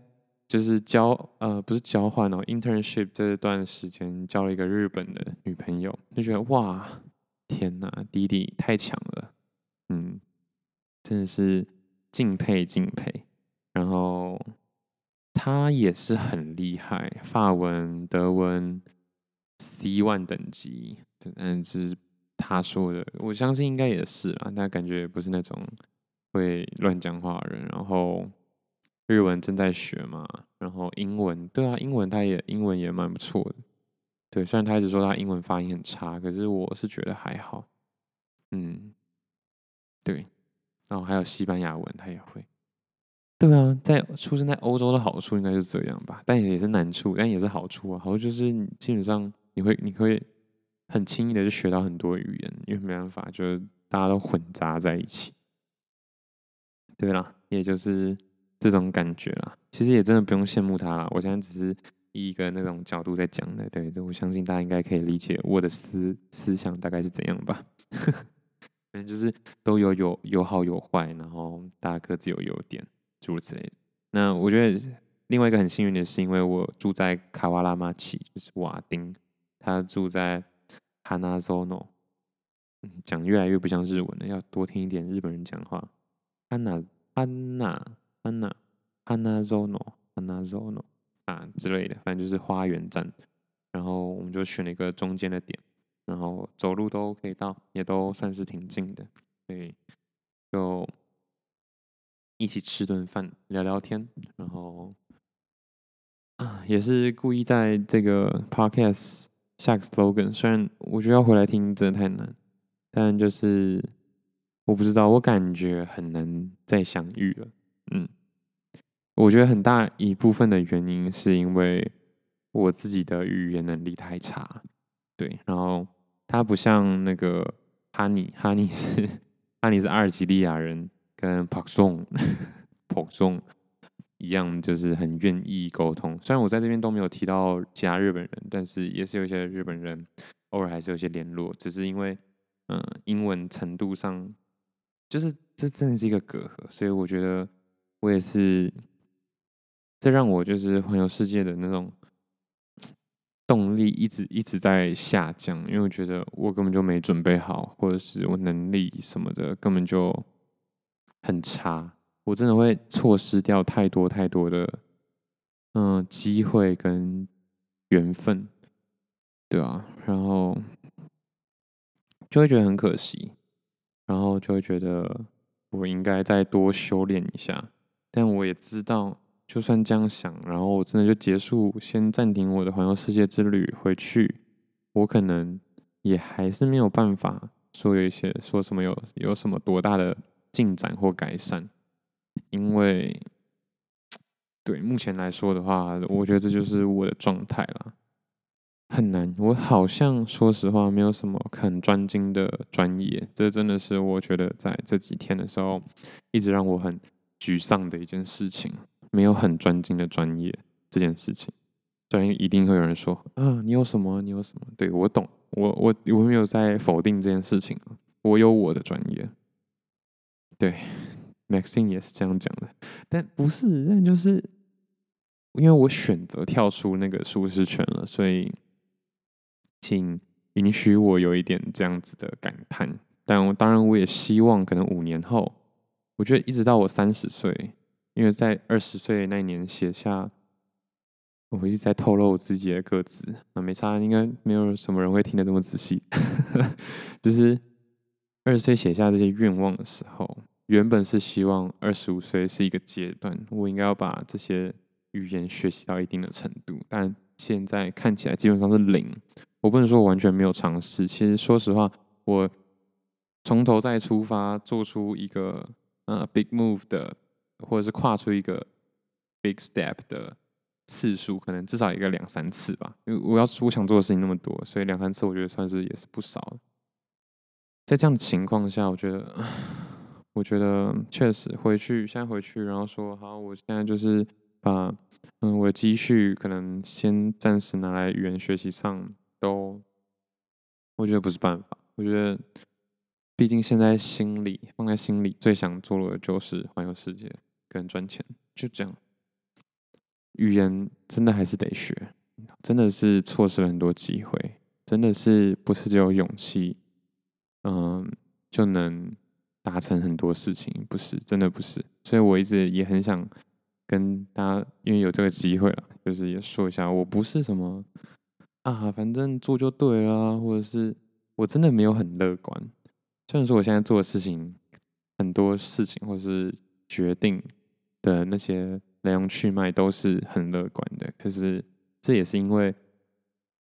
A: 就是交呃不是交换哦，internship 这段时间交了一个日本的女朋友，就觉得哇，天哪，弟弟太强了，嗯，真的是敬佩敬佩。然后他也是很厉害，法文、德文 C1 等级，嗯，是。他说的，我相信应该也是啊，但感觉不是那种会乱讲话的人。然后日文正在学嘛，然后英文，对啊，英文他也英文也蛮不错的。对，虽然他一直说他英文发音很差，可是我是觉得还好。嗯，对。然后还有西班牙文，他也会。对啊，在出生在欧洲的好处应该是这样吧，但也是难处，但也是好处啊。好处就是基本上你会你会。很轻易的就学到很多语言，因为没办法，就是大家都混杂在一起。对啦，也就是这种感觉啦。其实也真的不用羡慕他啦，我现在只是以一个那种角度在讲的。对，我相信大家应该可以理解我的思思想大概是怎样吧。[LAUGHS] 反正就是都有有有好有坏，然后大家各自有优点，诸如此类。那我觉得另外一个很幸运的是，因为我住在卡瓦拉玛奇，就是瓦丁，他住在。hanazono，讲越来越不像日文了，要多听一点日本人讲话。hana hana hana hanazono hanazono 啊之类的，反正就是花园站。然后我们就选了一个中间的点，然后走路都可以到，也都算是挺近的，所以就一起吃顿饭，聊聊天，然后啊。也是故意在这个 podcast 下个 slogan，虽然我觉得要回来听真的太难，但就是我不知道，我感觉很难再相遇了。嗯，我觉得很大一部分的原因是因为我自己的语言能力太差，对，然后他不像那个哈尼，哈尼是哈尼是阿尔及利亚人，跟朴松朴松。一样就是很愿意沟通，虽然我在这边都没有提到其他日本人，但是也是有一些日本人偶尔还是有些联络，只是因为嗯、英文程度上，就是这真的是一个隔阂，所以我觉得我也是，这让我就是环游世界的那种动力一直一直在下降，因为我觉得我根本就没准备好，或者是我能力什么的根本就很差。我真的会错失掉太多太多的，嗯，机会跟缘分，对啊，然后就会觉得很可惜，然后就会觉得我应该再多修炼一下。但我也知道，就算这样想，然后我真的就结束，先暂停我的环游世界之旅，回去，我可能也还是没有办法说有一些说什么有有什么多大的进展或改善。因为，对目前来说的话，我觉得这就是我的状态啦，很难。我好像说实话，没有什么很专精的专业，这真的是我觉得在这几天的时候，一直让我很沮丧的一件事情。没有很专精的专业这件事情，虽然一定会有人说啊，你有什么？你有什么？对，我懂，我我我没有在否定这件事情，我有我的专业，对。Maxine 也是这样讲的，但不是，那就是因为我选择跳出那个舒适圈了，所以请允许我有一点这样子的感叹。但我当然我也希望，可能五年后，我觉得一直到我三十岁，因为在二十岁那年写下，我一直在透露我自己的歌词，啊，没差，应该没有什么人会听得这么仔细。[LAUGHS] 就是二十岁写下这些愿望的时候。原本是希望二十五岁是一个阶段，我应该要把这些语言学习到一定的程度，但现在看起来基本上是零。我不能说我完全没有尝试，其实说实话，我从头再出发，做出一个呃 big move 的，或者是跨出一个 big step 的次数，可能至少一个两三次吧。因为我要我想做的事情那么多，所以两三次我觉得算是也是不少。在这样的情况下，我觉得。我觉得确实回去，现在回去，然后说好，我现在就是把嗯我的积蓄可能先暂时拿来语言学习上，都我觉得不是办法。我觉得，毕竟现在心里放在心里最想做的就是环游世界跟赚钱，就这样。语言真的还是得学，真的是错失了很多机会，真的是不是只有勇气，嗯就能。达成很多事情，不是，真的不是，所以我一直也很想跟大家，因为有这个机会了，就是也说一下，我不是什么啊，反正做就对了，或者是我真的没有很乐观。虽然说我现在做的事情，很多事情或是决定的那些来龙去脉都是很乐观的，可是这也是因为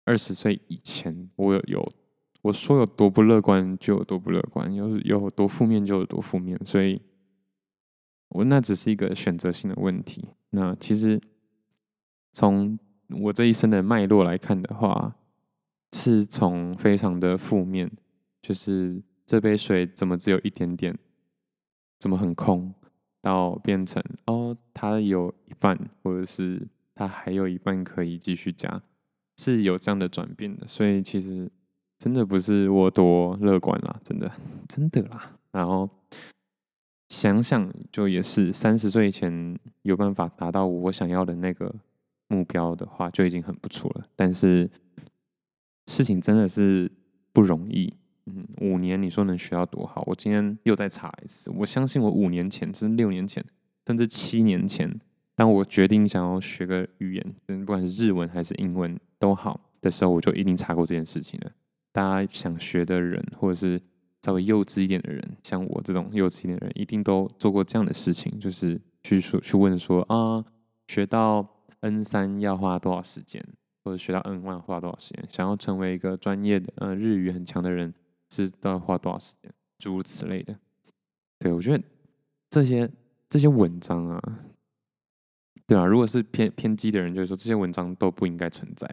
A: 二十岁以前我有。我说有多不乐观就有多不乐观，有有多负面就有多负面，所以，我那只是一个选择性的问题。那其实从我这一生的脉络来看的话，是从非常的负面，就是这杯水怎么只有一点点，怎么很空，到变成哦，它有一半，或者是它还有一半可以继续加，是有这样的转变的。所以其实。真的不是我多乐观啦，真的，真的啦。然后想想，就也是三十岁前有办法达到我想要的那个目标的话，就已经很不错了。但是事情真的是不容易。嗯，五年你说能学到多好？我今天又再查一次。我相信我五年前，甚至六年前，甚至七年前，当我决定想要学个语言，不管是日文还是英文都好的时候，我就一定查过这件事情了。大家想学的人，或者是稍微幼稚一点的人，像我这种幼稚一点的人，一定都做过这样的事情，就是去说去问说啊，学到 N 三要花多少时间，或者学到 N 1要花多少时间？想要成为一个专业的呃日语很强的人。知道要花多少时间，诸如此类的。对，我觉得这些这些文章啊，对啊，如果是偏偏激的人，就是说这些文章都不应该存在。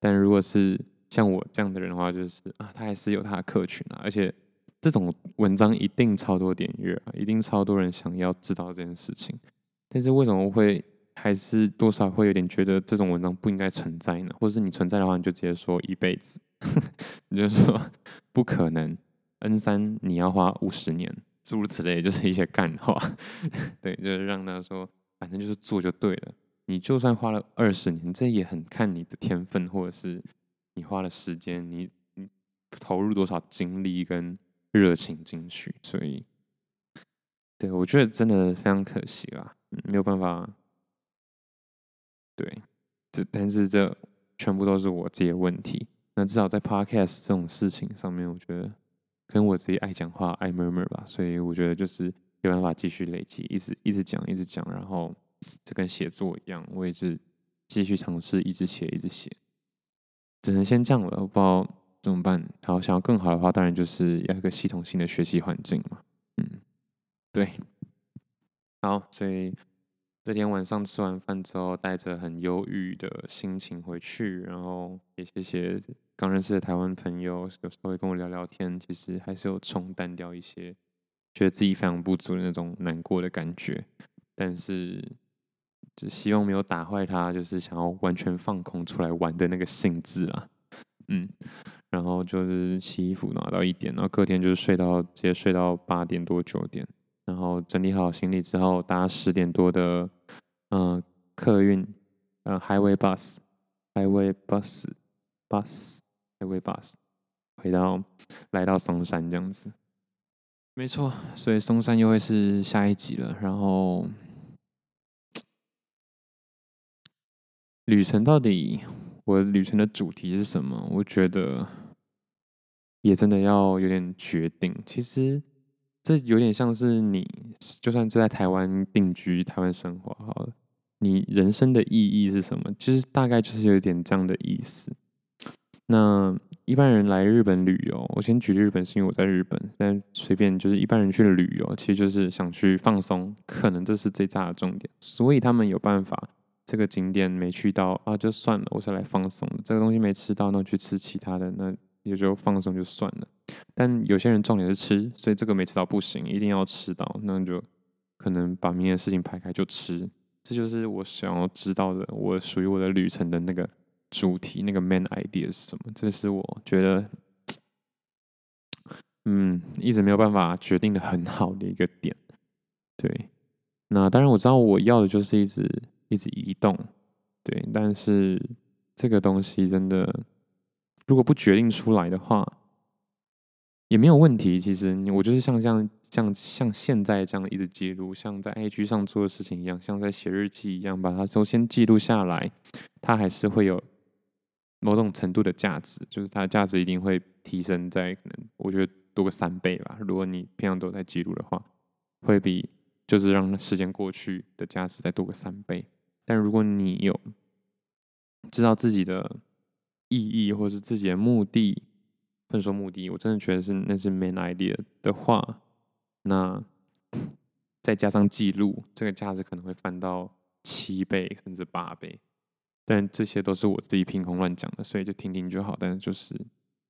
A: 但如果是像我这样的人的话，就是啊，他还是有他的客群啊，而且这种文章一定超多点阅啊，一定超多人想要知道这件事情。但是为什么会还是多少会有点觉得这种文章不应该存在呢？或者是你存在的话，你就直接说一辈子。[LAUGHS] 你就说不可能，N 三你要花五十年，诸如此类，就是一些干话。[LAUGHS] 对，就是让他说，反正就是做就对了。你就算花了二十年，这也很看你的天分，或者是你花了时间，你你投入多少精力跟热情进去。所以，对，我觉得真的非常可惜啦，没有办法。对，这但是这全部都是我自己的问题。那至少在 podcast 这种事情上面，我觉得跟我自己爱讲话、爱 murmur 吧，所以我觉得就是有办法继续累积，一直一直讲，一直讲，然后就跟写作一样，我也是继续尝试，一直写，一直写，只能先这样了，我不知道怎么办。然后，想要更好的话，当然就是要一个系统性的学习环境嘛。嗯，对，好，所以。这天晚上吃完饭之后，带着很忧郁的心情回去，然后也谢谢刚认识的台湾朋友，有时候会跟我聊聊天，其实还是有冲淡掉一些觉得自己非常不足的那种难过的感觉，但是就希望没有打坏他，就是想要完全放空出来玩的那个兴致啊，嗯，然后就是洗衣服拿到一点，然后隔天就是睡到直接睡到八点多九点。然后整理好行李之后，搭十点多的嗯、呃、客运，呃 Highway Bus，Highway Bus，Bus，Highway Bus，回到来到松山这样子，没错，所以松山又会是下一集了。然后旅程到底，我旅程的主题是什么？我觉得也真的要有点决定。其实。这有点像是你，就算就在台湾定居、台湾生活好了，你人生的意义是什么？其实大概就是有点这样的意思。那一般人来日本旅游，我先举例日本，是因为我在日本。但随便就是一般人去旅游，其实就是想去放松，可能这是最大的重点。所以他们有办法，这个景点没去到啊，就算了，我是来放松的。这个东西没吃到，那去吃其他的，那也就放松就算了。但有些人重点是吃，所以这个没吃到不行，一定要吃到，那就可能把明天的事情排开就吃。这就是我想要知道的，我属于我的旅程的那个主题，那个 main idea 是什么？这是我觉得，嗯，一直没有办法决定的很好的一个点。对，那当然我知道我要的就是一直一直移动，对，但是这个东西真的，如果不决定出来的话。也没有问题，其实我就是像这样，像像现在这样一直记录，像在 IG 上做的事情一样，像在写日记一样，把它首先记录下来，它还是会有某种程度的价值，就是它的价值一定会提升在可能我觉得多个三倍吧。如果你平常都在记录的话，会比就是让时间过去的价值再多个三倍。但如果你有知道自己的意义或是自己的目的，不能说目的，我真的觉得是那是 main idea 的话，那再加上记录，这个价值可能会翻到七倍甚至八倍。但这些都是我自己凭空乱讲的，所以就听听就好。但是就是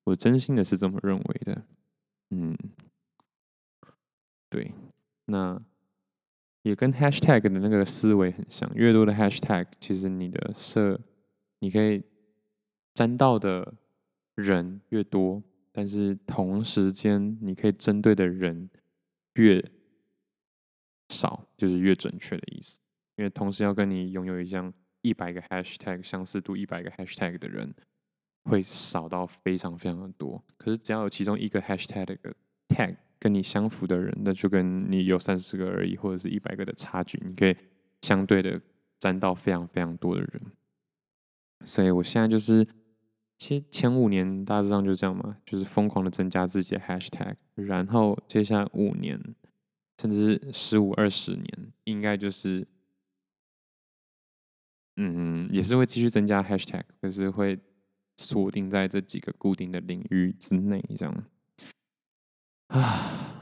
A: 我真心的是这么认为的，嗯，对，那也跟 hashtag 的那个思维很像。越多的 hashtag，其实你的设你可以沾到的。人越多，但是同时间你可以针对的人越少，就是越准确的意思。因为同时要跟你拥有一样一百个 hashtag 相似度一百个 hashtag 的人，会少到非常非常的多。可是只要有其中一个 hashtag 的 tag 跟你相符的人，那就跟你有三十个而已，或者是一百个的差距，你可以相对的沾到非常非常多的人。所以我现在就是，其实前五年大致上就这样嘛，就是疯狂的增加自己的 hashtag，然后接下来五年，甚至十五二十年，应该就是。嗯，也是会继续增加 hashtag，可是会锁定在这几个固定的领域之内，这样。啊，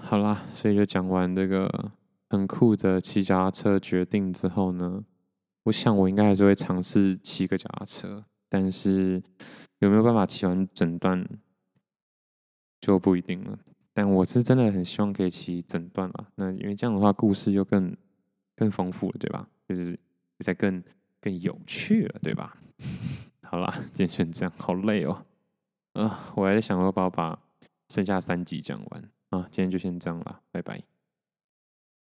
A: 好啦，所以就讲完这个很酷的骑脚踏车决定之后呢，我想我应该还是会尝试骑个脚踏车，但是有没有办法骑完整段就不一定了。但我是真的很希望可以骑整段嘛，那因为这样的话故事又更更丰富了，对吧？就是再更。更有趣了，对吧？[LAUGHS] 好啦，今天先这样，好累哦。啊、我还在想要不要把剩下三集讲完啊。今天就先这样了，拜拜。